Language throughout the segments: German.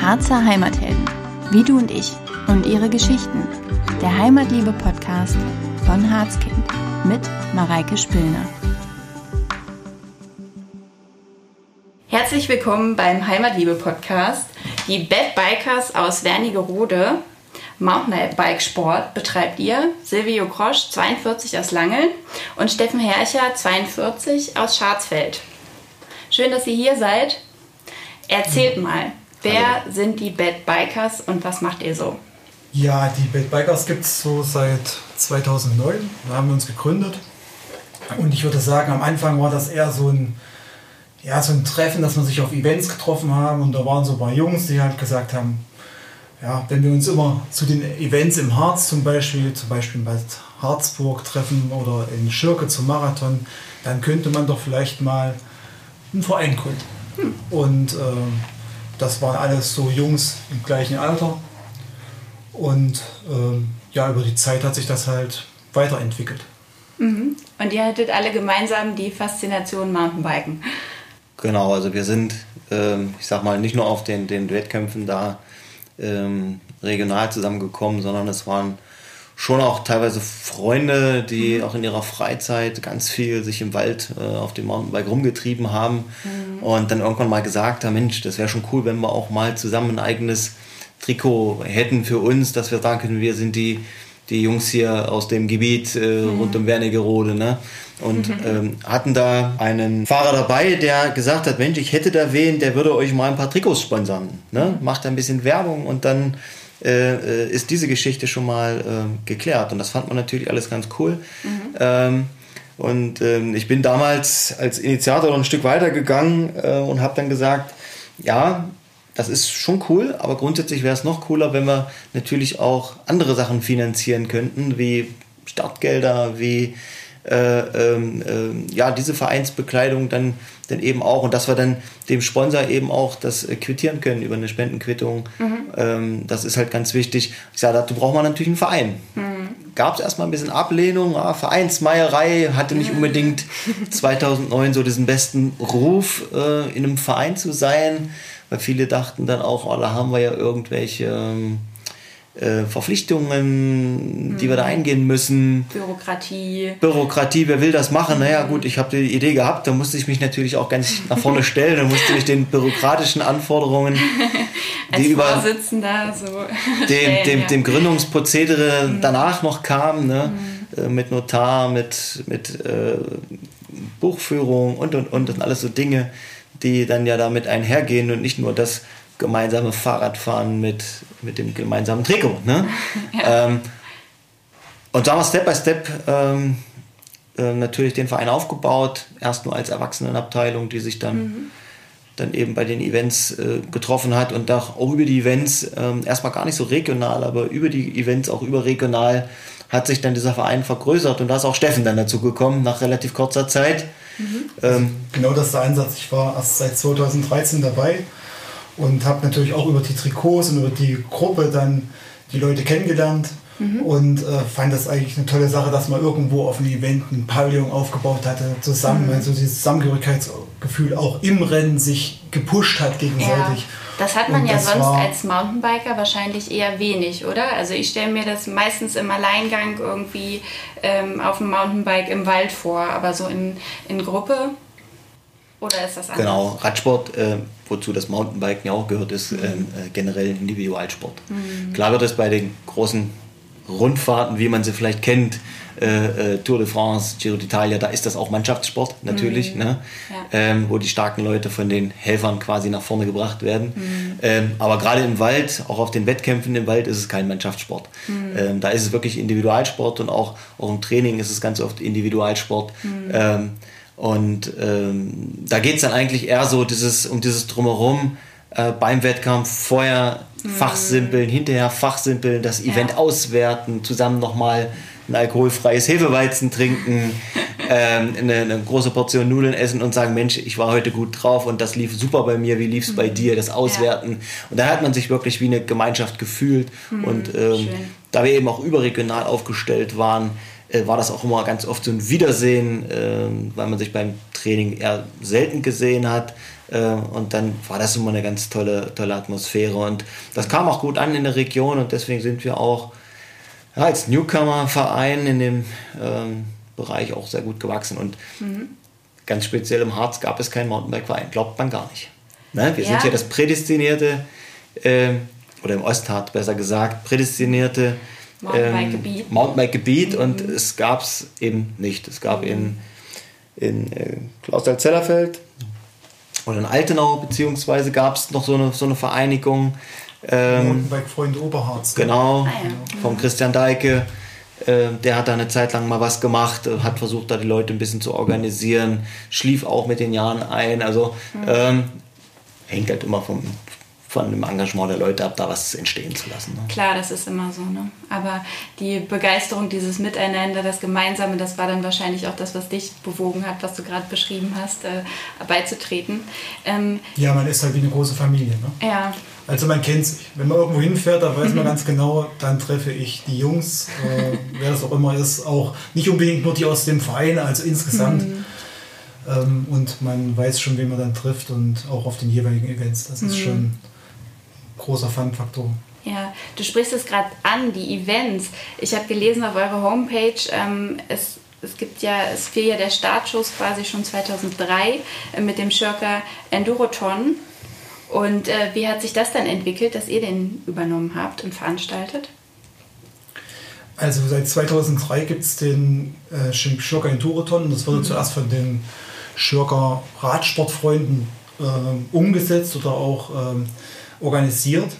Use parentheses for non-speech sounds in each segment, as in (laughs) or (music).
Harzer Heimathelden, wie du und ich und ihre Geschichten. Der Heimatliebe-Podcast von Harzkind mit Mareike Spillner. Herzlich willkommen beim Heimatliebe-Podcast. Die Bad Bikers aus Wernigerode, Mountainbike-Sport betreibt ihr. Silvio Krosch, 42 aus Langeln und Steffen Herrcher, 42 aus Scharzfeld. Schön, dass ihr hier seid. Erzählt mal, wer Hallo. sind die Bad Bikers und was macht ihr so? Ja, die Bad Bikers gibt es so seit 2009. Da haben wir uns gegründet. Und ich würde sagen, am Anfang war das eher so ein ja, so ein Treffen, dass wir sich auf Events getroffen haben und da waren so ein paar Jungs, die halt gesagt haben, ja, wenn wir uns immer zu den Events im Harz zum Beispiel, zum Beispiel bei Harzburg treffen oder in Schirke zum Marathon, dann könnte man doch vielleicht mal einen Verein gründen. Hm. Und äh, das waren alles so Jungs im gleichen Alter. Und äh, ja, über die Zeit hat sich das halt weiterentwickelt. Mhm. Und ihr hattet alle gemeinsam die Faszination Mountainbiken. Genau, also wir sind, ähm, ich sag mal, nicht nur auf den, den Wettkämpfen da ähm, regional zusammengekommen, sondern es waren schon auch teilweise Freunde, die mhm. auch in ihrer Freizeit ganz viel sich im Wald äh, auf dem Mountainbike rumgetrieben haben mhm. und dann irgendwann mal gesagt haben, Mensch, das wäre schon cool, wenn wir auch mal zusammen ein eigenes Trikot hätten für uns, dass wir sagen können, wir sind die, die Jungs hier aus dem Gebiet äh, mhm. rund um Wernigerode. Ne? und ähm, hatten da einen Fahrer dabei, der gesagt hat, Mensch, ich hätte da wen, der würde euch mal ein paar Trikots sponsern. Ne? Mhm. Macht ein bisschen Werbung und dann äh, äh, ist diese Geschichte schon mal äh, geklärt. Und das fand man natürlich alles ganz cool. Mhm. Ähm, und ähm, ich bin damals als Initiator noch ein Stück weiter gegangen äh, und habe dann gesagt, ja, das ist schon cool, aber grundsätzlich wäre es noch cooler, wenn wir natürlich auch andere Sachen finanzieren könnten, wie Startgelder, wie ja, diese Vereinsbekleidung dann, dann eben auch und dass wir dann dem Sponsor eben auch das äh, quittieren können über eine Spendenquittung. Mhm. Ähm, das ist halt ganz wichtig. Ich sage, dazu braucht man natürlich einen Verein. Mhm. Gab es erstmal ein bisschen Ablehnung, ja, Vereinsmeierei hatte nicht unbedingt (laughs) 2009 so diesen besten Ruf, äh, in einem Verein zu sein, weil viele dachten dann auch, oh, da haben wir ja irgendwelche ähm, äh, Verpflichtungen, die wir da mhm. eingehen müssen. Bürokratie. Bürokratie, wer will das machen? Naja, gut, ich habe die Idee gehabt, da musste ich mich natürlich auch ganz nach vorne stellen, da musste ich den bürokratischen Anforderungen, (laughs) die über so dem, dem, ja. dem Gründungsprozedere mhm. danach noch kamen, ne? Mhm. Äh, mit Notar, mit, mit äh, Buchführung und und und. Das sind alles so Dinge, die dann ja damit einhergehen und nicht nur das gemeinsame Fahrradfahren mit, mit dem gemeinsamen Trikot. Ne? (laughs) ja. ähm, und da haben wir Step by Step ähm, äh, natürlich den Verein aufgebaut, erst nur als Erwachsenenabteilung, die sich dann, mhm. dann eben bei den Events äh, getroffen hat und auch über die Events, äh, erstmal gar nicht so regional, aber über die Events auch überregional hat sich dann dieser Verein vergrößert und da ist auch Steffen dann dazu gekommen, nach relativ kurzer Zeit. Mhm. Ähm, genau das ist der Einsatz. Ich war erst seit 2013 dabei und habe natürlich auch über die Trikots und über die Gruppe dann die Leute kennengelernt mhm. und äh, fand das eigentlich eine tolle Sache, dass man irgendwo auf einem Event ein Pavillon aufgebaut hatte, zusammen, mhm. also dieses Zusammengehörigkeitsgefühl auch im Rennen sich gepusht hat gegenseitig. Ja. Das hat man und ja sonst als Mountainbiker wahrscheinlich eher wenig, oder? Also ich stelle mir das meistens im Alleingang irgendwie ähm, auf dem Mountainbike im Wald vor, aber so in, in Gruppe oder ist das anders? Genau, Radsport, äh, wozu das Mountainbiken ja auch gehört, ist mhm. ähm, äh, generell Individualsport. Mhm. Klar wird es bei den großen Rundfahrten, wie man sie vielleicht kennt, äh, äh Tour de France, Giro d'Italia, da ist das auch Mannschaftssport natürlich, mhm. ne? Ja. Ähm, wo die starken Leute von den Helfern quasi nach vorne gebracht werden. Mhm. Ähm, aber gerade im Wald, auch auf den Wettkämpfen im Wald, ist es kein Mannschaftssport. Mhm. Ähm, da ist es wirklich Individualsport und auch, auch im Training ist es ganz oft Individualsport. Und ähm, da geht es dann eigentlich eher so dieses, um dieses Drumherum äh, beim Wettkampf, vorher mhm. fachsimpeln, hinterher fachsimpeln, das Event ja. auswerten, zusammen nochmal ein alkoholfreies Hefeweizen trinken, (laughs) ähm, eine, eine, große Portion Nudeln essen und sagen, Mensch, ich war heute gut drauf und das lief super bei mir, wie lief es mhm. bei dir, das Auswerten. Ja. Und da hat man sich wirklich wie eine Gemeinschaft gefühlt. Mhm, und ähm, da wir eben auch überregional aufgestellt waren, äh, war das auch immer ganz oft so ein Wiedersehen, äh, weil man sich beim Training eher selten gesehen hat. Äh, und dann war das immer eine ganz tolle, tolle Atmosphäre. Und das kam auch gut an in der Region und deswegen sind wir auch ja, als Newcomer-Verein in dem ähm, Bereich auch sehr gut gewachsen. Und mhm. ganz speziell im Harz gab es keinen Mountainbike-Verein, glaubt man gar nicht. Ne? Wir ja. sind ja das prädestinierte, äh, oder im Ostharz besser gesagt, prädestinierte Mountainbike-Gebiet. Ähm, Mountainbike-Gebiet mhm. und es gab es eben nicht. Es gab mhm. in, in äh, Klausthal-Zellerfeld oder in Altenau beziehungsweise gab es noch so eine, so eine Vereinigung. Ähm, Mountainbike-Freunde Oberharz. Genau, ah, ja. vom Christian Deike. Äh, der hat da eine Zeit lang mal was gemacht, äh, hat versucht, da die Leute ein bisschen zu organisieren, schlief auch mit den Jahren ein. Also mhm. ähm, hängt halt immer vom, von dem Engagement der Leute ab, da was entstehen zu lassen. Ne? Klar, das ist immer so. Ne? Aber die Begeisterung, dieses Miteinander, das Gemeinsame, das war dann wahrscheinlich auch das, was dich bewogen hat, was du gerade beschrieben hast, äh, beizutreten. Ähm, ja, man ist halt wie eine große Familie. Ne? Ja. Also man kennt sich. Wenn man irgendwo hinfährt, da weiß man mhm. ganz genau, dann treffe ich die Jungs, äh, wer das auch immer ist, auch nicht unbedingt nur die aus dem Verein, also insgesamt. Mhm. Ähm, und man weiß schon, wen man dann trifft und auch auf den jeweiligen Events. Das ist mhm. schon großer Fun-Faktor. Ja, du sprichst es gerade an, die Events. Ich habe gelesen auf eurer Homepage, ähm, es, es gibt ja, es fiel ja der Startschuss quasi schon 2003 äh, mit dem Schirker Enduroton. Und äh, wie hat sich das dann entwickelt, dass ihr den übernommen habt und veranstaltet? Also seit 2003 gibt es den äh, Schirker Enduroton. Das wurde mhm. zuerst von den Schirker Radsportfreunden äh, umgesetzt oder auch ähm, organisiert.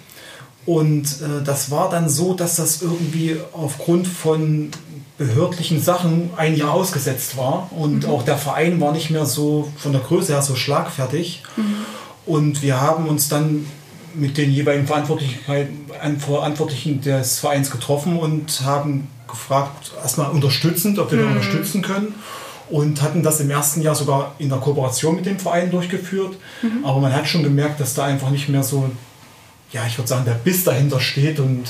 Und äh, das war dann so, dass das irgendwie aufgrund von behördlichen Sachen ein Jahr ausgesetzt war. Und mhm. auch der Verein war nicht mehr so von der Größe her so schlagfertig. Mhm. Und wir haben uns dann mit den jeweiligen Verantwortlichen des Vereins getroffen und haben gefragt, erstmal unterstützend, ob wir mhm. unterstützen können und hatten das im ersten Jahr sogar in der Kooperation mit dem Verein durchgeführt. Mhm. Aber man hat schon gemerkt, dass da einfach nicht mehr so, ja, ich würde sagen, der Biss dahinter steht und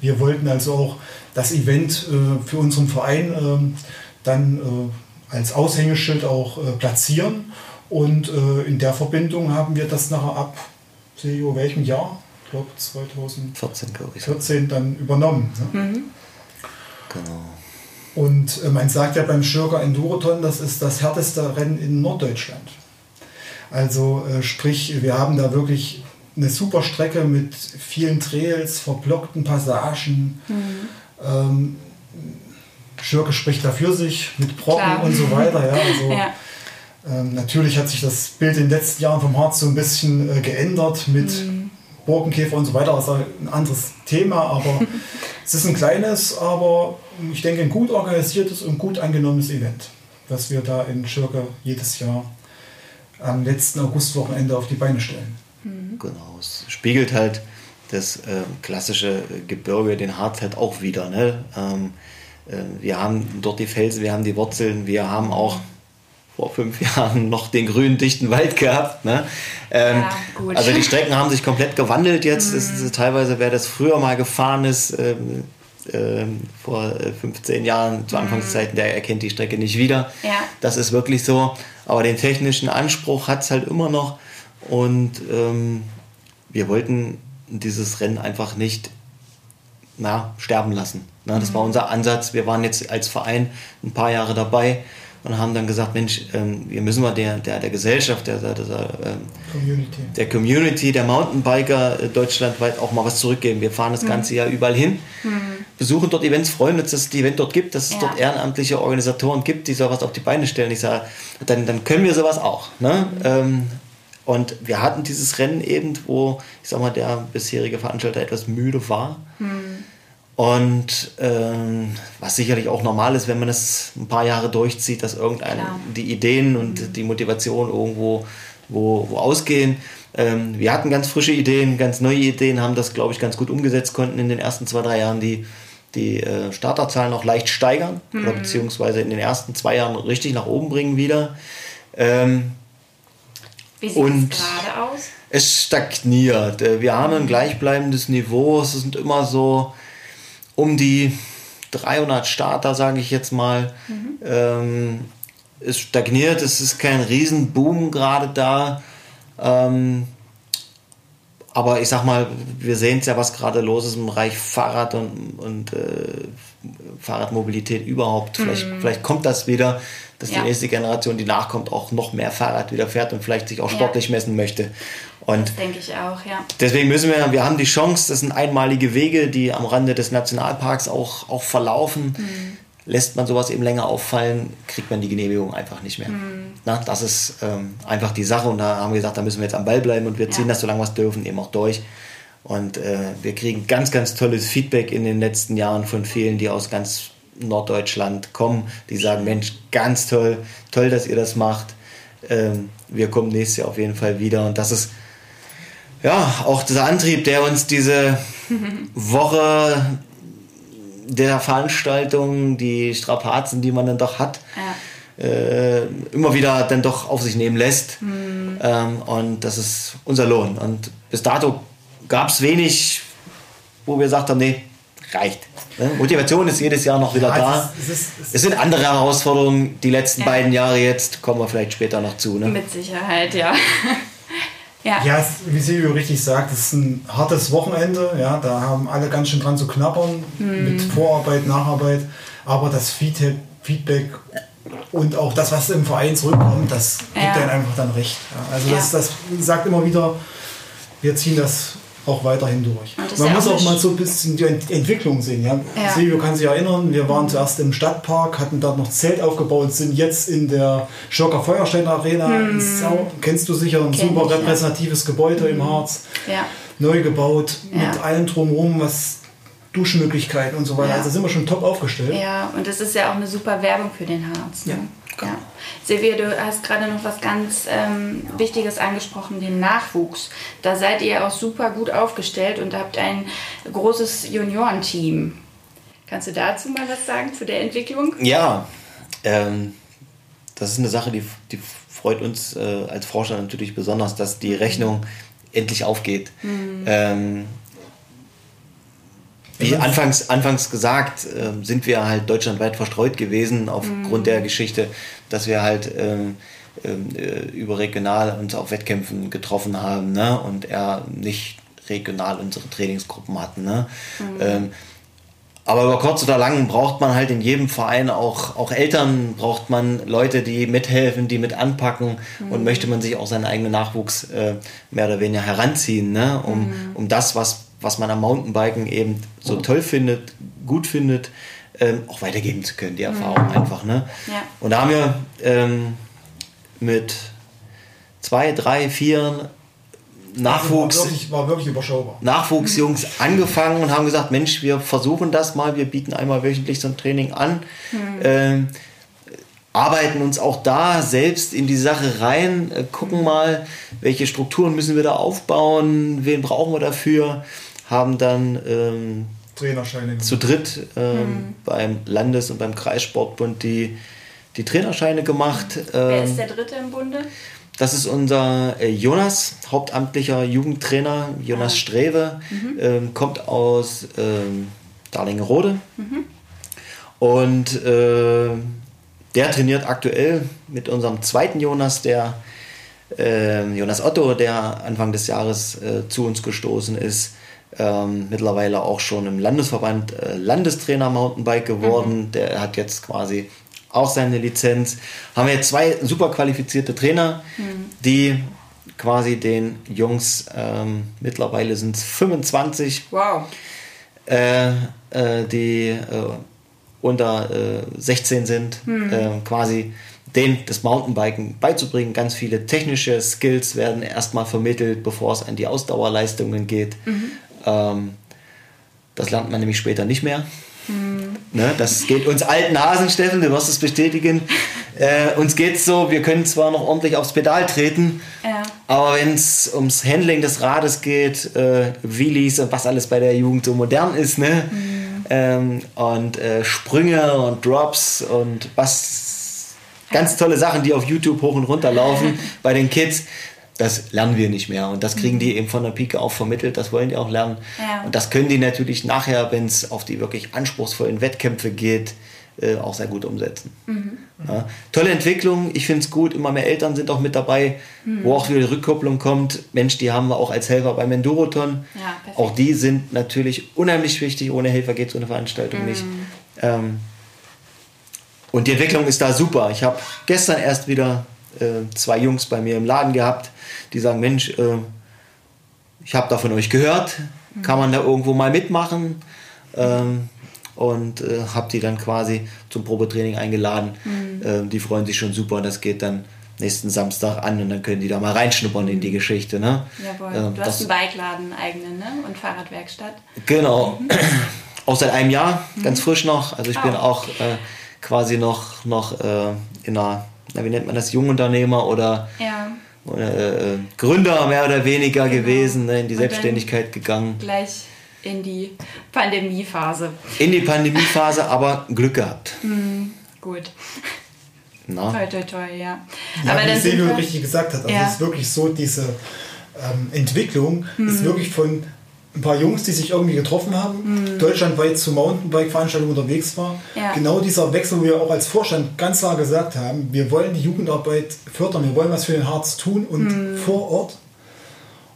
wir wollten also auch das Event äh, für unseren Verein äh, dann äh, als Aushängeschild auch äh, platzieren und äh, in der Verbindung haben wir das nachher ab, CEO, welchem Jahr? Ich glaube 2014 glaube ich. 14 dann übernommen. Ne? Mhm. Genau. Und äh, man sagt ja beim Schürger Enduroton, das ist das härteste Rennen in Norddeutschland. Also äh, sprich, wir haben da wirklich eine super Strecke mit vielen Trails, verblockten Passagen. Mhm. Ähm, Schürke spricht da für sich mit Brocken Klar. und so weiter. Ja, also, (laughs) ja. Ähm, natürlich hat sich das Bild in den letzten Jahren vom Harz so ein bisschen äh, geändert mit mhm. Borkenkäfer und so weiter. Das ist ein anderes Thema, aber (laughs) es ist ein kleines, aber ich denke, ein gut organisiertes und gut angenommenes Event, das wir da in Schirke jedes Jahr am letzten Augustwochenende auf die Beine stellen. Mhm. Genau, es spiegelt halt das äh, klassische Gebirge, den Harz halt auch wieder. Ne? Ähm, äh, wir haben dort die Felsen, wir haben die Wurzeln, wir haben auch vor fünf (laughs) Jahren noch den grünen, dichten Wald gehabt. Ne? Ähm, ja, also die Strecken haben sich komplett gewandelt jetzt. Mhm. Ist, teilweise, wer das früher mal gefahren ist, ähm, ähm, vor 15 äh, Jahren zu Anfangszeiten, der erkennt die Strecke nicht wieder. Ja. Das ist wirklich so. Aber den technischen Anspruch hat es halt immer noch. Und ähm, wir wollten dieses Rennen einfach nicht na, sterben lassen. Na, das mhm. war unser Ansatz. Wir waren jetzt als Verein ein paar Jahre dabei und haben dann gesagt, Mensch, ähm, wir müssen mal der, der, der Gesellschaft, der, der, der, ähm, Community. der Community, der Mountainbiker äh, deutschlandweit auch mal was zurückgeben. Wir fahren das mhm. ganze Jahr überall hin, mhm. besuchen dort Events, freuen uns, dass es die Event dort gibt, dass es ja. dort ehrenamtliche Organisatoren gibt, die sowas auf die Beine stellen. Ich sage, dann, dann können wir sowas auch. Ne? Mhm. Ähm, und wir hatten dieses Rennen eben, wo, ich sag mal, der bisherige Veranstalter etwas müde war. Mhm. Und ähm, was sicherlich auch normal ist, wenn man es ein paar Jahre durchzieht, dass irgendeine die Ideen und mhm. die Motivation irgendwo wo, wo ausgehen. Ähm, wir hatten ganz frische Ideen, ganz neue Ideen, haben das, glaube ich, ganz gut umgesetzt, konnten in den ersten zwei, drei Jahren die, die äh, Starterzahlen noch leicht steigern mhm. oder beziehungsweise in den ersten zwei Jahren richtig nach oben bringen wieder. Ähm, Wie sieht es gerade aus? Es stagniert. Äh, wir haben ein gleichbleibendes Niveau. Es sind immer so um die 300 Starter, sage ich jetzt mal. Mhm. Ähm, es stagniert, es ist kein Riesenboom gerade da. Ähm, aber ich sag mal, wir sehen es ja, was gerade los ist im Bereich Fahrrad und, und äh, Fahrradmobilität überhaupt. Vielleicht, mm. vielleicht kommt das wieder, dass ja. die nächste Generation, die nachkommt, auch noch mehr Fahrrad wieder fährt und vielleicht sich auch sportlich ja. messen möchte. Und das denke ich auch, ja. Deswegen müssen wir, wir haben die Chance, das sind einmalige Wege, die am Rande des Nationalparks auch, auch verlaufen. Mm lässt man sowas eben länger auffallen, kriegt man die Genehmigung einfach nicht mehr. Mhm. Na, das ist ähm, einfach die Sache und da haben wir gesagt, da müssen wir jetzt am Ball bleiben und wir ziehen ja. das, solange wir es dürfen, eben auch durch. Und äh, wir kriegen ganz, ganz tolles Feedback in den letzten Jahren von vielen, die aus ganz Norddeutschland kommen, die sagen, Mensch, ganz toll, toll, dass ihr das macht. Ähm, wir kommen nächstes Jahr auf jeden Fall wieder und das ist ja auch dieser Antrieb, der uns diese (laughs) Woche der Veranstaltung, die Strapazen, die man dann doch hat, ja. äh, immer wieder dann doch auf sich nehmen lässt. Mhm. Ähm, und das ist unser Lohn. Und bis dato gab es wenig, wo wir gesagt haben, nee, reicht. Ne? Motivation ist jedes Jahr noch wieder ja, da. Es, ist, es, ist, es, sind andere Herausforderungen, die letzten ja. beiden Jahre jetzt, kommen wir vielleicht später noch zu. Ne? Mit Sicherheit, ja. (laughs) Ja, ja wie Silvio richtig sagt, es ist ein hartes Wochenende. Ja, da haben alle ganz schön dran zu knabbern hm. mit Vorarbeit, Nacharbeit. Aber das Feedback und auch das, was im Verein zurückkommt, das gibt ja. dann einfach dann recht. Ja, also ja. das, das sagt immer wieder, wir ziehen das auch weiterhin durch. Man ja muss auch, auch mal so ein bisschen die Entwicklung sehen. Ja? ja. Silvio kann sich erinnern, wir waren zuerst im Stadtpark, hatten dort noch Zelt aufgebaut, sind jetzt in der Schocker Feuerstein Arena. Hm. Sau, kennst du sicher, ein Kenn super ich, repräsentatives ja. Gebäude hm. im Harz. Ja. Neu gebaut, mit allem drumherum, was Duschmöglichkeiten und so weiter. Also sind wir schon top aufgestellt. Ja, und das ist ja auch eine super Werbung für den Harz. Ne? Ja. Ja. Silvia, du hast gerade noch was ganz ähm, Wichtiges angesprochen, den Nachwuchs. Da seid ihr auch super gut aufgestellt und habt ein großes Juniorenteam. Kannst du dazu mal was sagen zu der Entwicklung? Ja, ähm, das ist eine Sache, die, die freut uns äh, als Forscher natürlich besonders, dass die Rechnung endlich aufgeht. Mhm. Ähm, wie anfangs, anfangs gesagt, äh, sind wir halt deutschlandweit verstreut gewesen aufgrund mhm. der Geschichte, dass wir halt ähm, ähm, äh, überregional uns auf Wettkämpfen getroffen haben ne? und er nicht regional unsere Trainingsgruppen hatten. Ne? Mhm. Ähm, aber über kurz oder lang braucht man halt in jedem Verein auch, auch Eltern, braucht man Leute, die mithelfen, die mit anpacken mhm. und möchte man sich auch seinen eigenen Nachwuchs äh, mehr oder weniger heranziehen, ne? um, mhm. um das, was was man am Mountainbiken eben so toll findet, gut findet, ähm, auch weitergeben zu können, die Erfahrung mhm. einfach. Ne? Ja. Und da haben wir ähm, mit zwei, drei, vier Nachwuchs, war wirklich, war wirklich überschaubar. Nachwuchsjungs angefangen und haben gesagt, Mensch, wir versuchen das mal, wir bieten einmal wöchentlich so ein Training an. Mhm. Ähm, arbeiten uns auch da selbst in die Sache rein, äh, gucken mal, welche Strukturen müssen wir da aufbauen, wen brauchen wir dafür haben dann ähm, zu dritt ähm, mhm. beim Landes- und beim Kreissportbund die, die Trainerscheine gemacht. Wer ist ähm, der Dritte im Bunde? Das ist unser äh, Jonas, hauptamtlicher Jugendtrainer, Jonas ah. Strewe, mhm. ähm, kommt aus ähm, Darlingerode. Mhm. Und äh, der trainiert aktuell mit unserem zweiten Jonas, der äh, Jonas Otto, der Anfang des Jahres äh, zu uns gestoßen ist ähm, mittlerweile auch schon im Landesverband äh, Landestrainer Mountainbike geworden. Mhm. Der hat jetzt quasi auch seine Lizenz. Haben wir jetzt zwei super qualifizierte Trainer, mhm. die quasi den Jungs, ähm, mittlerweile sind es 25, wow. äh, äh, die äh, unter 16 äh, sind, mhm. Ähm, quasi denen das Mountainbiken beizubringen. Ganz viele technische Skills werden erstmal vermittelt, bevor es an die Ausdauerleistungen geht. Mhm. Ähm, das lernt man nämlich später nicht mehr. Mhm. Ne, das geht uns alten Hasen, Steffen, du wirst es bestätigen. (laughs) Äh, uns geht es so, wir können zwar noch ordentlich aufs Pedal treten, ja. aber wenn es ums Handling des Rades geht, äh, Wheelies und was alles bei der Jugend so modern ist, ne? Mhm. Ähm, und äh, Sprünge und Drops und was ganz tolle Sachen, die auf YouTube hoch und runter laufen (laughs) bei den Kids das lernen wir nicht mehr. Und das kriegen die eben von der Pike auch vermittelt, das wollen die auch lernen. Ja. Und das können die natürlich nachher, wenn es auf die wirklich anspruchsvollen Wettkämpfe geht, äh, auch sehr gut umsetzen. Ja. Tolle Entwicklung, ich finde es gut, immer mehr Eltern sind auch mit dabei, wo auch wieder die Rückkopplung kommt. Mensch, die haben wir auch als Helfer beim Enduroton. Ja, auch die sind natürlich unheimlich wichtig, ohne Helfer geht so eine Veranstaltung nicht. Ähm, und die Entwicklung ist da super. Ich habe gestern erst wieder äh, zwei Jungs bei mir im Laden gehabt, die sagen, Mensch, äh, ich habe da von euch gehört, kann man da irgendwo mal mitmachen? Ähm, und äh, habe die dann quasi zum Probetraining eingeladen. Ähm, die freuen sich schon super. Das geht dann nächsten Samstag an und dann können die da mal reinschnuppern in die Geschichte. Ne? Jawohl. Ähm, du hast das- einen Bikeladen eigenen, ne? Und Fahrradwerkstatt. Genau. Auch seit einem Jahr, ganz frisch noch. Also ich bin Ah. auch äh, quasi noch, noch äh, in einer, na, wie nennt man das, Jungunternehmer oder, Ja. Äh, Gründer mehr oder weniger Genau. gewesen, ne, in die Und dann- Selbstständigkeit gegangen. Gleich in die Pandemiephase. In die Pandemiephase, aber Glück gehabt. Gut. Na? Toi, toi, toi, ja. Ja, Aber wie Silvio wir, richtig gesagt hat, also Ja. es ist wirklich so, diese ähm, Entwicklung Mhm. ist wirklich von ein paar Jungs, die sich irgendwie getroffen haben, deutschlandweit zu Mountainbike-Veranstaltungen unterwegs. Mhm. Ja. Genau dieser Wechsel, wo wir auch als Vorstand ganz klar gesagt haben, wir wollen die Jugendarbeit fördern, wir wollen was für den Harz tun und Mhm. vor Ort.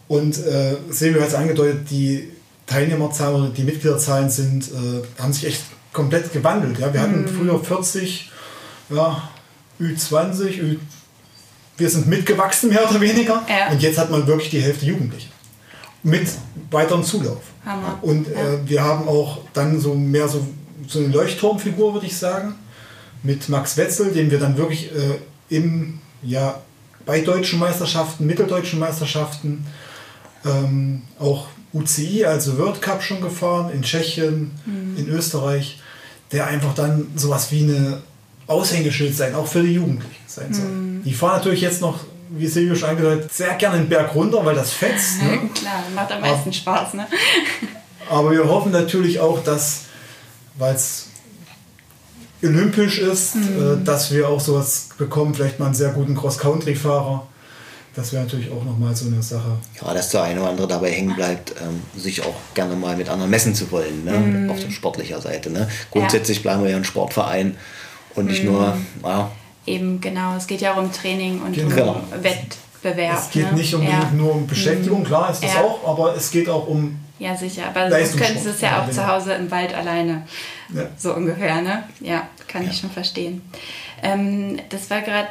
Und äh, Silvio hat es angedeutet, die Teilnehmerzahlen oder die Mitgliederzahlen sind, äh, haben sich echt komplett gewandelt. Ja? Wir hatten Mhm. früher 40, ja, Ü20, Ü wir sind mitgewachsen, mehr oder weniger. Ja. Und jetzt hat man wirklich die Hälfte Jugendliche. Mit weiterem Zulauf. Hammer. Und äh, wir haben auch dann so mehr so, so eine Leuchtturmfigur, würde ich sagen, mit Max Wetzel, den wir dann wirklich äh, im, ja, bei deutschen Meisterschaften, mitteldeutschen Meisterschaften, ähm, auch UCI, also World Cup schon gefahren, in Tschechien, in Österreich, der einfach dann sowas wie eine Aushängeschild sein, auch für die Jugendlichen sein soll. Die fahren natürlich jetzt noch, wie Silvio schon angedeutet, sehr gerne den Berg runter, weil das fetzt. (laughs) Ne? Klar, macht am meisten Spaß, ne? (laughs) Aber wir hoffen natürlich auch, dass, weil es olympisch ist, äh, dass wir auch sowas bekommen, vielleicht mal einen sehr guten Cross-Country-Fahrer. Das wäre natürlich auch nochmal so eine Sache. Ja, dass der eine oder andere dabei hängen bleibt, ähm, sich auch gerne mal mit anderen messen zu wollen, ne? auf der sportlicher Seite. Ne? Grundsätzlich bleiben wir ja ein Sportverein und nicht nur, ja, Eben, genau. Es geht ja auch um Training und Genau. um Wettbewerb. Es geht ne? nicht unbedingt ja. nur um Beschäftigung, klar ist das Ja. auch, aber es geht auch um Ja, sicher. Aber sonst könntest du es ja auch zu genau. Hause im Wald alleine. Ja. So ungefähr, ne? Ja, kann ich schon verstehen. Ähm, das war gerade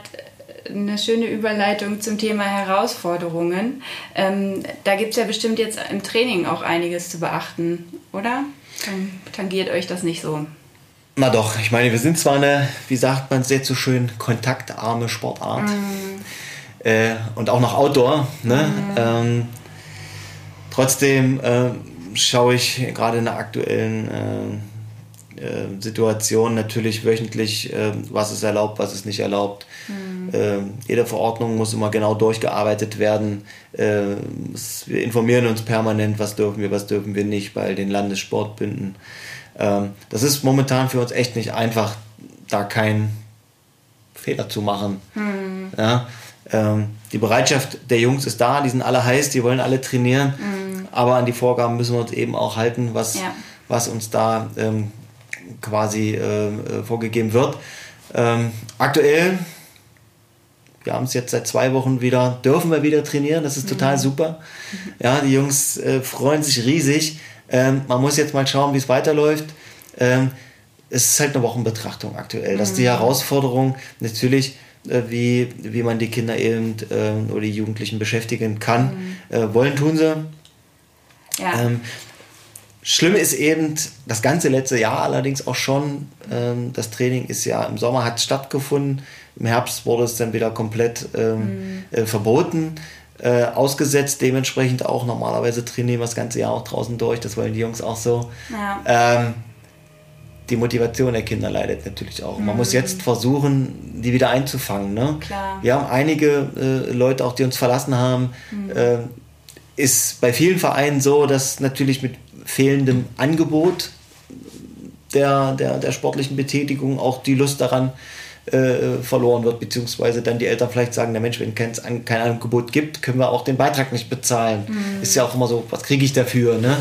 eine schöne Überleitung zum Thema Herausforderungen. Ähm, da gibt es ja bestimmt jetzt im Training auch einiges zu beachten, oder? Tangiert euch das nicht so. Na doch, ich meine, wir sind zwar eine, wie sagt man sehr so schön, kontaktarme Sportart. Äh, und auch noch Outdoor. Ne? Ähm, trotzdem äh, schaue ich gerade in der aktuellen äh, äh, Situation natürlich wöchentlich, äh, was ist erlaubt, was ist nicht erlaubt. Äh, jede Verordnung muss immer genau durchgearbeitet werden. Äh, es- wir informieren uns permanent, was dürfen wir, was dürfen wir nicht bei den Landessportbünden. Ähm, das ist momentan für uns echt nicht einfach, da keinen Fehler zu machen. Ja, ähm, die Bereitschaft der Jungs ist da, die sind alle heiß, die wollen alle trainieren, aber an die Vorgaben müssen wir uns eben auch halten, was, Ja. was uns da ähm, quasi äh, äh, vorgegeben wird. Ähm, aktuell, wir haben es jetzt seit zwei Wochen wieder, dürfen wir wieder trainieren, das ist total super. Ja, die Jungs äh, freuen sich riesig. Ähm, man muss jetzt mal schauen, wie es weiterläuft. Ähm, es ist halt eine Wochenbetrachtung aktuell. Das ist die Herausforderung natürlich, äh, wie, wie man die Kinder eben ähm, oder die Jugendlichen beschäftigen kann. Äh, wollen tun sie. Ja. Ähm, Schlimm ist eben das ganze letzte Jahr allerdings auch schon. Ähm, das Training ist ja im Sommer hat stattgefunden. Im Herbst wurde es dann wieder komplett ähm, äh, verboten, äh, ausgesetzt. Dementsprechend auch normalerweise trainieren wir das ganze Jahr auch draußen durch. Das wollen die Jungs auch so. Ja. Ähm, die Motivation der Kinder leidet natürlich auch. Man muss jetzt versuchen, die wieder einzufangen. Ne? Klar. Wir haben einige äh, Leute auch, die uns verlassen haben. Äh, ist bei vielen Vereinen so, dass natürlich mit fehlendem Angebot der, der, der sportlichen Betätigung auch die Lust daran äh, verloren wird, beziehungsweise dann die Eltern vielleicht sagen, der Mensch, wenn es kein, kein Angebot gibt, können wir auch den Beitrag nicht bezahlen. Mhm. Ist ja auch immer so, was kriege ich dafür? Ne?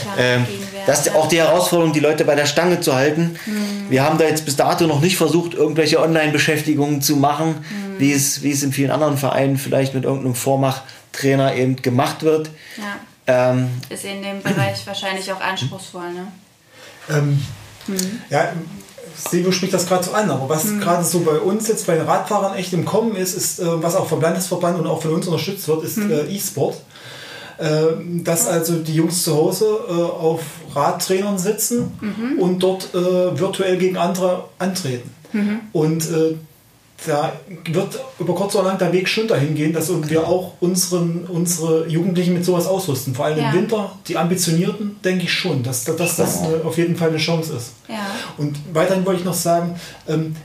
Klar, ähm, das ist auch die Herausforderung, die Leute bei der Stange zu halten. Mhm. Wir haben da jetzt bis dato noch nicht versucht, irgendwelche Online-Beschäftigungen zu machen, mhm. wie, es, wie es in vielen anderen Vereinen vielleicht mit irgendeinem Vormachtrainer eben gemacht wird. Ja. Ähm, ist in dem Bereich wahrscheinlich auch anspruchsvoll, ne? Ähm, mhm. Ja, Silvio spricht das gerade so an, aber was mhm. gerade so bei uns jetzt bei den Radfahrern echt im Kommen ist, ist, äh, was auch vom Landesverband und auch von uns unterstützt wird, ist mhm. äh, E-Sport. Äh, dass also die Jungs zu Hause äh, auf Radtrainern sitzen mhm. und dort virtuell gegen andere antreten. Mhm. Und da wird über kurz oder lang der Weg schon dahin gehen, dass wir auch unseren, unsere Jugendlichen mit sowas ausrüsten. Vor allem ja. im Winter, die Ambitionierten, denke ich schon, dass, dass, dass das eine, auf jeden Fall eine Chance ist. Ja. Und weiterhin wollte ich noch sagen, ähm,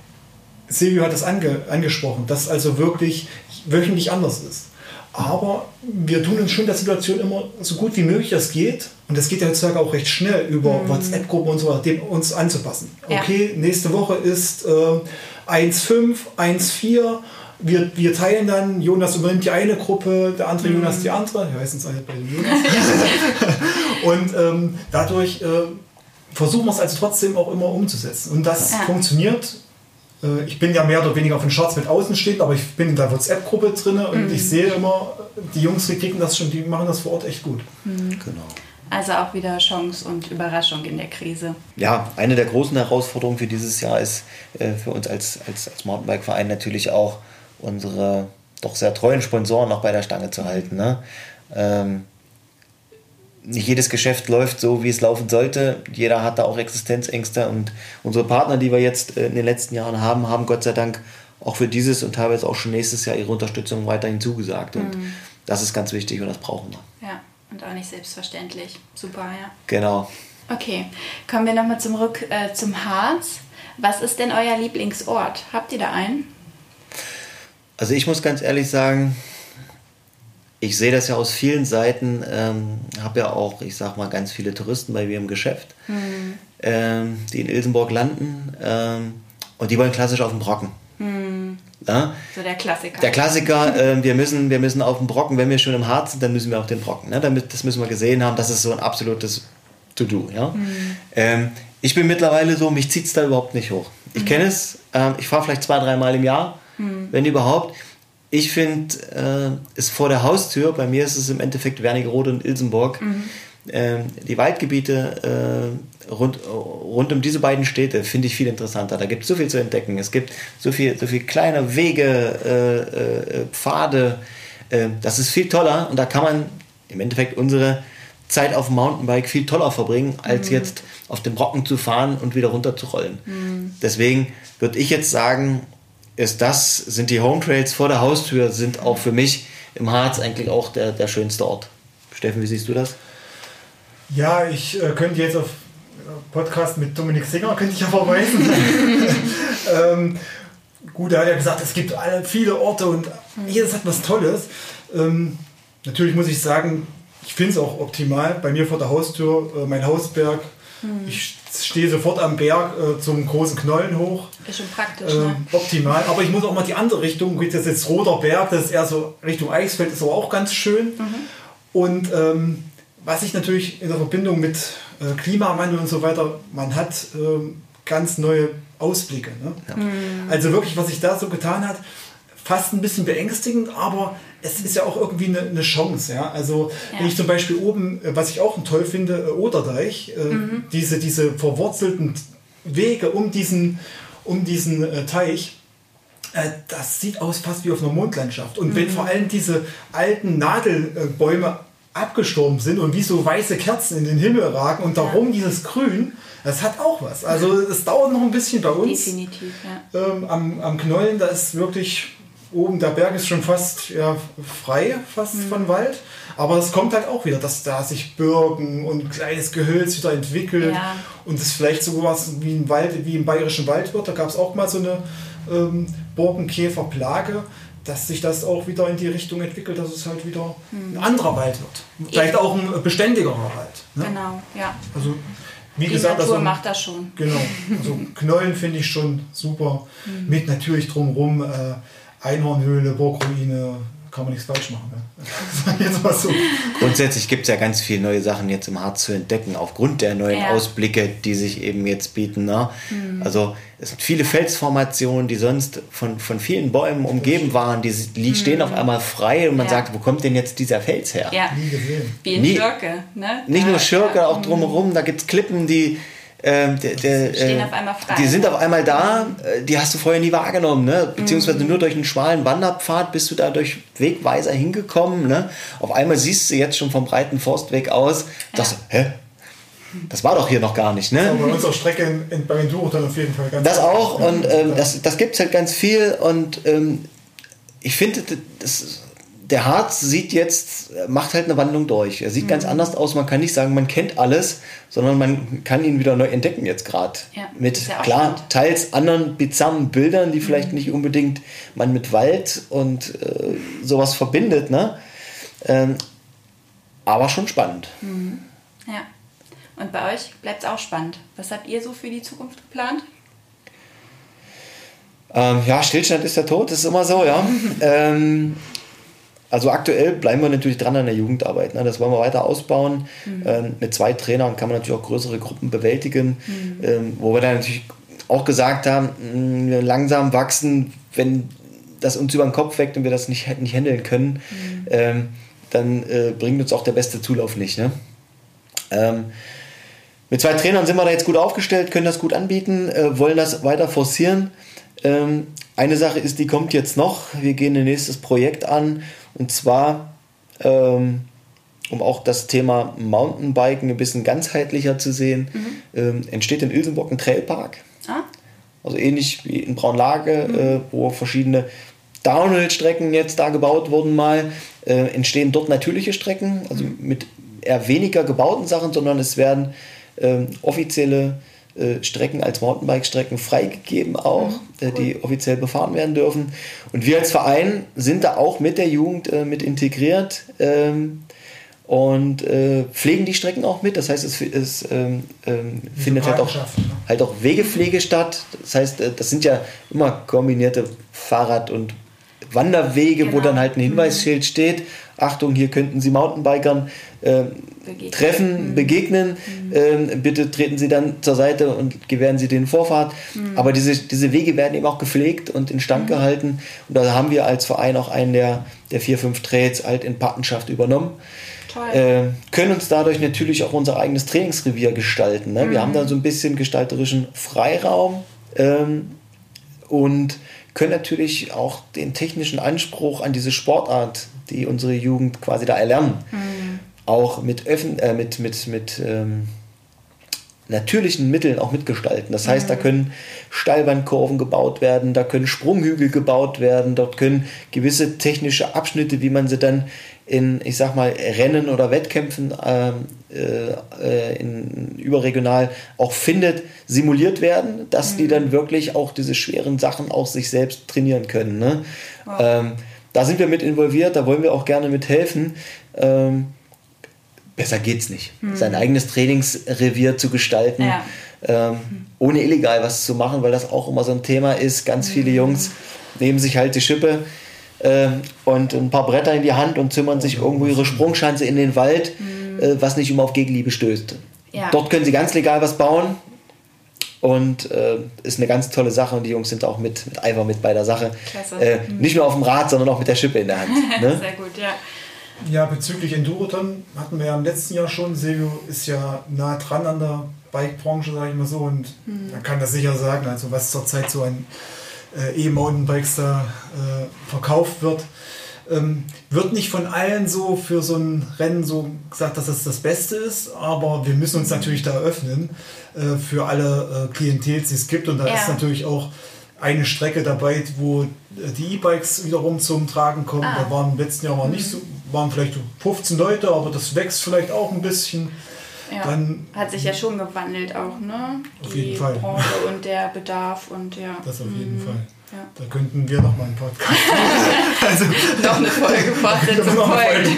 Silvio hat es ange, angesprochen, dass also wirklich wöchentlich anders ist. Aber wir tun uns schon der Situation immer so gut wie möglich das geht. Und das geht ja heutzutage auch recht schnell über mhm. WhatsApp-Gruppen und so weiter, dem uns anzupassen. Ja. Okay, nächste Woche ist äh, 1,5, 1,4. Wir, wir teilen dann, Jonas übernimmt die eine Gruppe, der andere mhm. Jonas die andere. Wir heißen es alle bei den Jonas. (laughs) und ähm, dadurch äh, versuchen wir es also trotzdem auch immer umzusetzen. Und das ja. funktioniert. Äh, ich bin ja mehr oder weniger auf den Charts mit außen stehend, aber ich bin in der WhatsApp-Gruppe drin und mhm. ich sehe immer, die Jungs, die kriegen das schon, die machen das vor Ort echt gut. Mhm. Genau. Also auch wieder Chance und Überraschung in der Krise. Ja, eine der großen Herausforderungen für dieses Jahr ist äh, für uns als, als, als Mountainbike-Verein natürlich auch unsere doch sehr treuen Sponsoren noch bei der Stange zu halten. Ne? Ähm, nicht jedes Geschäft läuft so, wie es laufen sollte. Jeder hat da auch Existenzängste und unsere Partner, die wir jetzt äh, in den letzten Jahren haben, haben Gott sei Dank auch für dieses und teilweise auch schon nächstes Jahr ihre Unterstützung weiterhin zugesagt. Und mhm. das ist ganz wichtig und das brauchen wir. Und auch nicht selbstverständlich. Super, ja. Genau. Okay, kommen wir nochmal zurück äh, zum Harz. Was ist denn euer Lieblingsort? Habt ihr da einen? Also ich muss ganz ehrlich sagen, ich sehe das ja aus vielen Seiten, ähm, habe ja auch, ich sag mal, ganz viele Touristen bei mir im Geschäft, hm. ähm, die in Ilsenburg landen ähm, und die wollen klassisch auf den Brocken. Ja? So der Klassiker. Der Klassiker, äh, wir, müssen, wir müssen auf den Brocken, wenn wir schon im Harz sind, dann müssen wir auf den Brocken. Ne? Damit, das müssen wir gesehen haben, das ist so ein absolutes To-Do. Ja? Mhm. Ähm, ich bin mittlerweile so, mich zieht es da überhaupt nicht hoch. Ich mhm. kenne es, ähm, ich fahre vielleicht zwei, dreimal im Jahr, mhm. wenn überhaupt. Ich finde äh, es vor der Haustür, bei mir ist es im Endeffekt Wernigerode und Ilsenburg, mhm. äh, die Waldgebiete äh, rund, rund um diese beiden Städte finde ich viel interessanter. Da gibt es so viel zu entdecken. Es gibt so viel, so viel kleine Wege, äh, äh, Pfade. Äh, das ist viel toller und da kann man im Endeffekt unsere Zeit auf dem Mountainbike viel toller verbringen, als mhm. jetzt auf dem Brocken zu fahren und wieder runter zu rollen. Mhm. Deswegen würde ich jetzt sagen, ist das, sind die Home Trails vor der Haustür, sind auch für mich im Harz eigentlich auch der, der schönste Ort. Steffen, wie siehst du das? Ja, ich äh, könnte jetzt auf Podcast mit Dominik Singer, könnte ich ja verweisen. (laughs) ähm, gut, er hat ja gesagt, es gibt alle, viele Orte und jedes hat was Tolles. Ähm, natürlich muss ich sagen, ich finde es auch optimal. Bei mir vor der Haustür, äh, mein Hausberg. Hm. Ich stehe sofort am Berg äh, zum großen Knollen hoch. Ist schon praktisch, ne? Ähm, optimal. Aber ich muss auch mal die andere Richtung. Das ist jetzt Roter Berg, das ist eher so Richtung Eisfeld, ist aber auch ganz schön. Mhm. Und ähm, was ich natürlich in der Verbindung mit äh, Klimawandel und so weiter, man hat ähm, ganz neue Ausblicke. Ne? Ja. Mhm. Also wirklich, was sich da so getan hat, fast ein bisschen beängstigend, aber es ist ja auch irgendwie eine, eine Chance. Ja? Also ja. wenn ich zum Beispiel oben, äh, was ich auch toll finde, äh, Oderdeich, äh, mhm. diese, diese verwurzelten Wege um diesen, um diesen äh, Teich, äh, das sieht aus fast wie auf einer Mondlandschaft. Und mhm. wenn vor allem diese alten Nadelbäume abgestorben sind und wie so weiße Kerzen in den Himmel ragen und darum dieses Grün, das hat auch was. Also es dauert noch ein bisschen bei uns. Definitiv, ja. Ähm, am, am Knollen, da ist wirklich oben, der Berg ist schon fast ja, frei, fast mhm. von Wald. Aber es kommt halt auch wieder, dass da sich Birken und kleines Gehölz wieder entwickelt ja. und es vielleicht sogar was wie im Wald, wie im bayerischen Wald wird. Da gab es auch mal so eine ähm, Borkenkäferplage dass sich das auch wieder in die Richtung entwickelt, dass es halt wieder ein hm. anderer Wald wird. Vielleicht auch ein beständigerer Wald. Ne? Genau, ja. Also wie Die gesagt, Natur also, macht das schon. Genau. Also (laughs) Knollen finde ich schon super. Mhm. Mit natürlich drumherum äh, Einhornhöhle, Burgruine, kann man nichts falsch machen. Ne? (laughs) Sag ich jetzt mal so. Grundsätzlich gibt es ja ganz viele neue Sachen jetzt im Harz zu entdecken, aufgrund der neuen Ja. Ausblicke, die sich eben jetzt bieten. Ne? Also es sind viele Felsformationen, die sonst von, von vielen Bäumen umgeben waren, die, die stehen auf einmal frei und man Mhm. Ja. sagt, wo kommt denn jetzt dieser Fels her? Ja, Nie gesehen. wie in Nie- Schurke. Ne? Nicht nur Schurke, da- auch drumherum, da gibt es Klippen, die ähm, der, der, Stehen äh, auf einmal frei. Die sind auf einmal da, äh, die hast du vorher nie wahrgenommen, ne? Beziehungsweise nur durch einen schmalen Wanderpfad bist du da durch Wegweiser hingekommen, ne? Auf einmal siehst du jetzt schon vom breiten Forstweg aus, dass, hä? Das war doch hier noch gar nicht, ne? Bei unserer Strecke in, in, bei Enduro dann auf jeden Fall ganz Das auch und ähm, das, das gibt es halt ganz viel und ähm, ich finde, das, der Harz sieht jetzt, macht halt eine Wandlung durch. Er sieht ganz Mhm. anders aus. Man kann nicht sagen, man kennt alles, sondern man kann ihn wieder neu entdecken jetzt gerade. Ja, mit ja klar, spannend. teils anderen bizarren Bildern, Mhm. die vielleicht nicht unbedingt man mit Wald und äh, sowas verbindet, ne? Ähm, aber schon spannend. Ja. Und bei euch bleibt es auch spannend. Was habt ihr so für die Zukunft geplant? Ähm, ja, Stillstand ist der Tod, das ist immer so, ja. (laughs) ähm, also aktuell bleiben wir natürlich dran an der Jugendarbeit. Ne? Das wollen wir weiter ausbauen. Ähm, mit zwei Trainern kann man natürlich auch größere Gruppen bewältigen, ähm, wo wir dann natürlich auch gesagt haben, mh, wir langsam wachsen, wenn das uns über den Kopf weckt und wir das nicht, nicht handeln können, ähm, dann äh, bringt uns auch der beste Zulauf nicht. Ne? Ähm, mit zwei Trainern sind wir da jetzt gut aufgestellt, können das gut anbieten, äh, wollen das weiter forcieren. Ähm, eine Sache ist, die kommt jetzt noch. Wir gehen ein nächstes Projekt an und zwar, ähm, um auch das Thema Mountainbiken ein bisschen ganzheitlicher zu sehen, ähm, entsteht in Ilsenburg ein Trailpark. Ah, Also ähnlich wie in Braunlage, äh, wo verschiedene Downhill-Strecken jetzt da gebaut wurden mal, äh, entstehen dort natürliche Strecken, also mit eher weniger gebauten Sachen, sondern es werden ähm, offizielle äh, Strecken als Mountainbike-Strecken freigegeben auch, äh, die offiziell befahren werden dürfen. Und wir als Verein sind da auch mit der Jugend äh, mit integriert. Ähm, und äh, pflegen die Strecken auch mit. Das heißt, es, es ähm, ähm, findet halt auch, ne? halt auch Wegepflege statt. Das heißt, äh, das sind ja immer kombinierte Fahrrad- und Wanderwege, wo Genau. dann halt ein Hinweisschild steht. Achtung, hier könnten Sie Mountainbikern äh, Begegnen. treffen, begegnen. Ähm, bitte treten Sie dann zur Seite und gewähren Sie den Vorfahrt. Aber diese, diese Wege werden eben auch gepflegt und instand gehalten. Und da haben wir als Verein auch einen der, der vier, fünf Trails halt in Patenschaft übernommen. Äh, können uns dadurch natürlich auch unser eigenes Trainingsrevier gestalten. Ne? Wir haben da so ein bisschen gestalterischen Freiraum ähm, und können natürlich auch den technischen Anspruch an diese Sportart, die unsere Jugend quasi da erlernen, auch mit, Öffn äh, mit, mit, mit ähm, natürlichen Mitteln auch mitgestalten. Das heißt, da können Steilwandkurven gebaut werden, da können Sprunghügel gebaut werden, dort können gewisse technische Abschnitte, wie man sie dann in, ich sag mal, Rennen oder Wettkämpfen ähm, äh, äh, in, überregional auch findet, simuliert werden, dass die dann wirklich auch diese schweren Sachen auch sich selbst trainieren können. Ne? Ähm, da sind wir mit involviert, da wollen wir auch gerne mithelfen. Ähm, besser geht's nicht. Sein eigenes Trainingsrevier zu gestalten, Ja. ähm, ohne illegal was zu machen, weil das auch immer so ein Thema ist. Ganz viele Jungs nehmen sich halt die Schippe ähm, und ein paar Bretter in die Hand und zimmern sich irgendwo ihre Sprungschanze in den Wald, äh, was nicht immer auf Gegenliebe stößt. Ja. Dort können sie ganz legal was bauen. Und äh, ist eine ganz tolle Sache und die Jungs sind auch mit, mit Eifer mit bei der Sache. Klasse. Äh, nicht nur auf dem Rad, sondern auch mit der Schippe in der Hand. (laughs) Ne? Sehr gut, ja. Ja, bezüglich Enduroton hatten wir ja im letzten Jahr schon. Silvio ist ja nah dran an der Bike-Branche, sage ich mal so, und man kann das sicher sagen, also was zurzeit so an äh, E-Mountainbikes da äh, verkauft wird. Ähm, wird nicht von allen so für so ein Rennen so gesagt, dass das das Beste ist, aber wir müssen uns natürlich da öffnen äh, für alle äh, Klientel, die es gibt. Und da Ja. ist natürlich auch eine Strecke dabei, wo äh, die E-Bikes wiederum zum Tragen kommen. Ah. Da waren im letzten Jahr mal nicht so, waren vielleicht so 15 Leute, aber das wächst vielleicht auch ein bisschen. ja. Dann- Hat sich ja schon gewandelt auch, ne? Auf Die jeden Fall. Branche und der Bedarf und ja. Das auf jeden Fall. Ja. Da könnten wir noch mal einen Podcast (laughs) also, noch eine Folge (laughs) Fortsetzung folgen.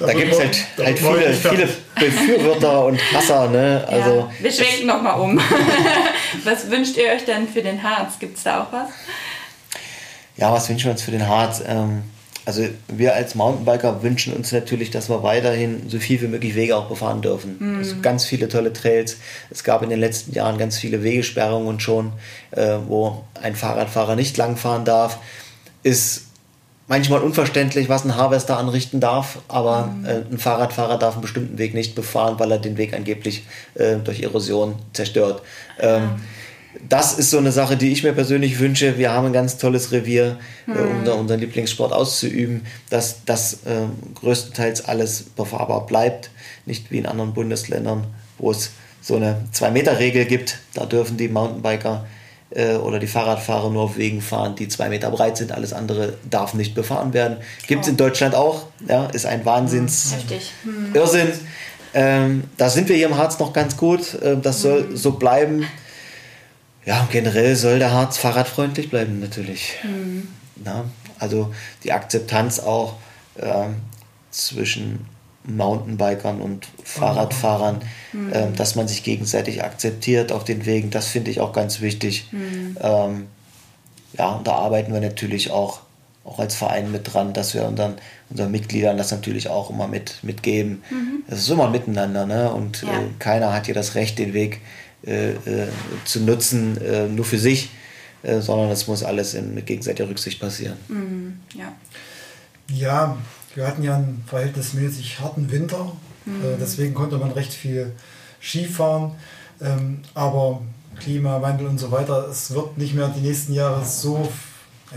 Da, da gibt es halt, halt viele, viele Befürworter und Hasser. Ne? Also, ja, wir schwenken noch mal um. (laughs) was wünscht ihr euch denn für den Harz? Gibt es da auch was? Ja, was wünschen wir uns für den Harz? Ähm, also wir als Mountainbiker wünschen uns natürlich, dass wir weiterhin so viel wie möglich Wege auch befahren dürfen. Mhm. Es gibt ganz viele tolle Trails. Es gab in den letzten Jahren ganz viele Wegesperrungen schon, äh, wo ein Fahrradfahrer nicht langfahren darf. Ist manchmal unverständlich, was ein Harvester anrichten darf, aber mhm. äh, ein Fahrradfahrer darf einen bestimmten Weg nicht befahren, weil er den Weg angeblich äh, durch Erosion zerstört. Ähm, mhm das ist so eine Sache, die ich mir persönlich wünsche. Wir haben ein ganz tolles Revier, mhm. äh, um da unseren Lieblingssport auszuüben, dass das äh, größtenteils alles befahrbar bleibt. Nicht wie in anderen Bundesländern, wo es so eine 2-Meter-Regel gibt. Da dürfen die Mountainbiker äh, oder die Fahrradfahrer nur auf Wegen fahren, die zwei Meter breit sind. Alles andere darf nicht befahren werden. Gibt es oh. in Deutschland auch. Ja, ist ein Wahnsinns hm. Irrsinn. Ähm, da sind wir hier im Harz noch ganz gut. Ähm, das soll hm. so bleiben. Ja, generell soll der Harz fahrradfreundlich bleiben, natürlich. Mhm. Na, also die Akzeptanz auch äh, zwischen Mountainbikern und Fahrradfahrern, mhm. äh, dass man sich gegenseitig akzeptiert auf den Wegen, das finde ich auch ganz wichtig. Mhm. Ähm, ja, und da arbeiten wir natürlich auch, auch als Verein mit dran, dass wir unseren, unseren Mitgliedern das natürlich auch immer mit, mitgeben. Mhm. Es ist immer miteinander, ne? Und ja. äh, keiner hat hier das Recht, den Weg äh, zu nutzen, äh, nur für sich, sondern es muss alles in gegenseitiger Rücksicht passieren. Mhm, ja. ja, wir hatten ja einen verhältnismäßig harten Winter, mhm. deswegen konnte man recht viel Skifahren, ähm, aber Klimawandel und so weiter, es wird nicht mehr die nächsten Jahre so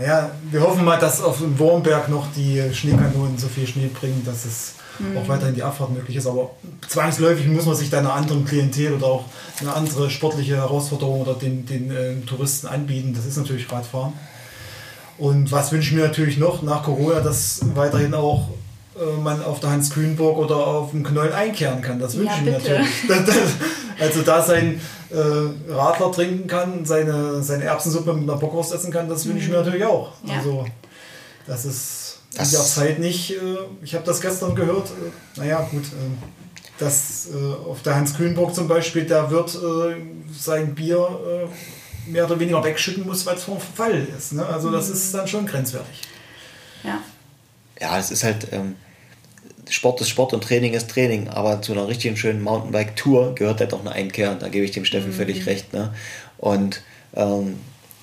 ja, wir hoffen mal, dass auf dem Wurmberg noch die Schneekanonen so viel Schnee bringen, dass es mhm. auch weiterhin die Abfahrt möglich ist. Aber zwangsläufig muss man sich da einer anderen Klientel oder auch eine andere sportliche Herausforderung oder den, den äh, Touristen anbieten. Das ist natürlich Radfahren. Und was wünsche ich mir natürlich noch nach Corona, dass weiterhin auch äh, man auf der Hans Kühnburg oder auf dem Knäuel einkehren kann. Das wünsche ja, ich mir natürlich. (laughs) also da sein äh, Radler trinken kann, seine, seine Erbsensuppe mit einer Bockwurst essen kann, das wünsche ich mir mhm. natürlich auch. Ja. Also das ist das in der Zeit nicht, äh, ich habe das gestern gehört, äh, naja gut, äh, dass auf der Hans Kühnburg zum Beispiel, der wird sein Bier mehr oder weniger wegschütten muss, weil es vom Verfall ist. Ne? Also das ist dann schon grenzwertig. Ja. Ja, es ist halt, ähm, Sport ist Sport und Training ist Training, aber zu einer richtigen schönen Mountainbike-Tour gehört halt auch eine Einkehr, da gebe ich dem Steffen mhm. völlig recht. Ne? Und ähm,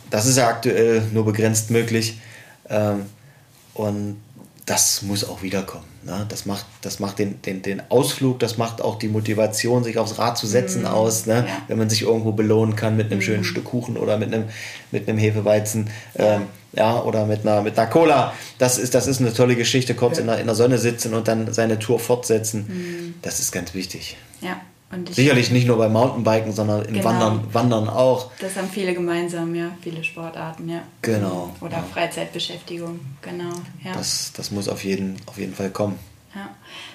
das ist ja aktuell nur begrenzt möglich. Ähm, und das muss auch wiederkommen. Ne? Das macht, das macht den, den, den Ausflug, das macht auch die Motivation, sich aufs Rad zu setzen, mm, aus. Ne? Ja. Wenn man sich irgendwo belohnen kann mit einem schönen Stück Kuchen oder mit einem, mit einem Hefeweizen. Ähm, ja, oder mit einer, mit einer Cola. Das ist, das ist eine tolle Geschichte, kurz ja. in, der, in der Sonne sitzen und dann seine Tour fortsetzen. Mm. Das ist ganz wichtig. Ja. Sicherlich nicht nur beim Mountainbiken, sondern im genau. Wandern, Wandern auch. Das haben viele gemeinsam, ja, viele Sportarten, ja. Genau. Oder ja. Freizeitbeschäftigung, genau. Ja. Das, das muss auf jeden, auf jeden Fall kommen. Ja.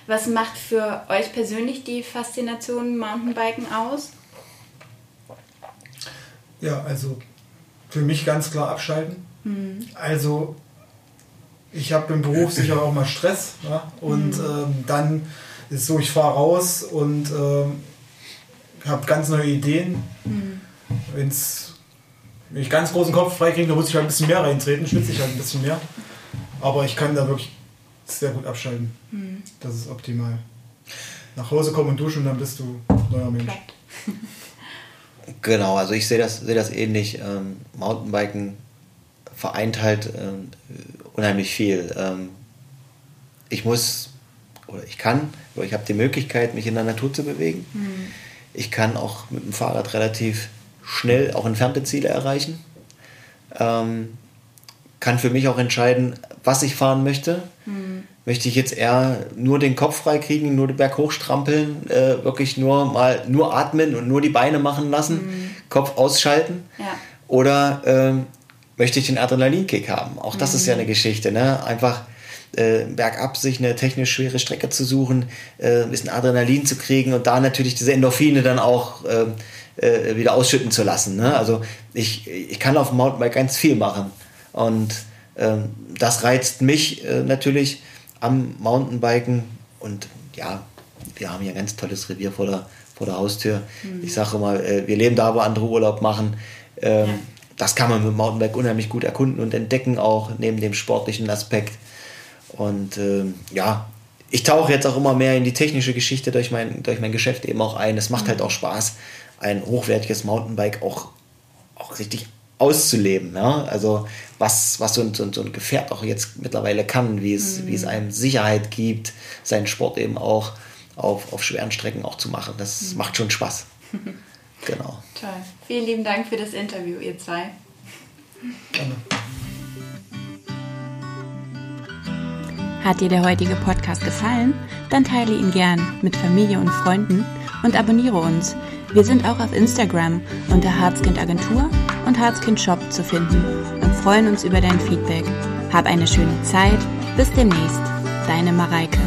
Was macht für euch persönlich die Faszination Mountainbiken aus? Ja, also für mich ganz klar abschalten. Mhm. Also ich habe im Beruf sicher auch mal Stress ja? und mhm. ähm, dann ist so, ich fahre raus und ähm, habe ganz neue Ideen. Mhm. Wenn's, wenn ich ganz großen Kopf freikriege, dann muss ich halt ein bisschen mehr reintreten, schwitze ich halt ein bisschen mehr. Aber ich kann da wirklich sehr gut abschalten. Mhm. Das ist optimal. Nach Hause kommen und duschen und dann bist du neuer Mensch. (laughs) Genau, also ich sehe das, seh das ähnlich. Ähm, Mountainbiken vereint halt ähm, unheimlich viel. Ähm, ich muss oder ich kann oder ich habe die Möglichkeit, mich in der Natur zu bewegen. Mhm. Ich kann auch mit dem Fahrrad relativ schnell auch entfernte Ziele erreichen. Ähm, kann für mich auch entscheiden, was ich fahren möchte. Mhm. Möchte ich jetzt eher nur den Kopf frei kriegen, nur den Berg hochstrampeln, äh, wirklich nur mal nur atmen und nur die Beine machen lassen, mhm. Kopf ausschalten? Ja. Oder ähm, möchte ich den Adrenalinkick haben? Auch das ist ja eine Geschichte. Ne? Einfach äh, bergab sich eine technisch schwere Strecke zu suchen, äh, ein bisschen Adrenalin zu kriegen und da natürlich diese Endorphine dann auch äh, äh, wieder ausschütten zu lassen. Ne? Also ich, ich kann auf dem Mountainbike ganz viel machen. Und ähm, das reizt mich äh, natürlich am Mountainbiken. Und ja, wir haben hier ein ganz tolles Revier vor der, vor der Haustür. Mhm. Ich sage immer, äh, wir leben da, wo andere Urlaub machen. Ähm, ja. Das kann man mit dem Mountainbike unheimlich gut erkunden und entdecken, auch neben dem sportlichen Aspekt. Und ähm, ja, ich tauche jetzt auch immer mehr in die technische Geschichte durch mein, durch mein Geschäft eben auch ein. Es macht halt mhm. halt auch Spaß, ein hochwertiges Mountainbike auch, auch richtig auszuleben. Ja? Also was, was so ein, so, ein, Gefährt auch jetzt mittlerweile kann, wie es, mhm. wie es einem Sicherheit gibt, seinen Sport eben auch auf, auf schweren Strecken auch zu machen. Das mhm. macht schon Spaß. (laughs) genau. Toll. Vielen lieben Dank für das Interview, ihr zwei. Gerne. Hat dir der heutige Podcast gefallen? Dann teile ihn gern mit Familie und Freunden und abonniere uns. Wir sind auch auf Instagram unter Harzkind Agentur und Harzkind Shop zu finden und freuen uns über dein Feedback. Hab eine schöne Zeit. Bis demnächst. Deine Mareike.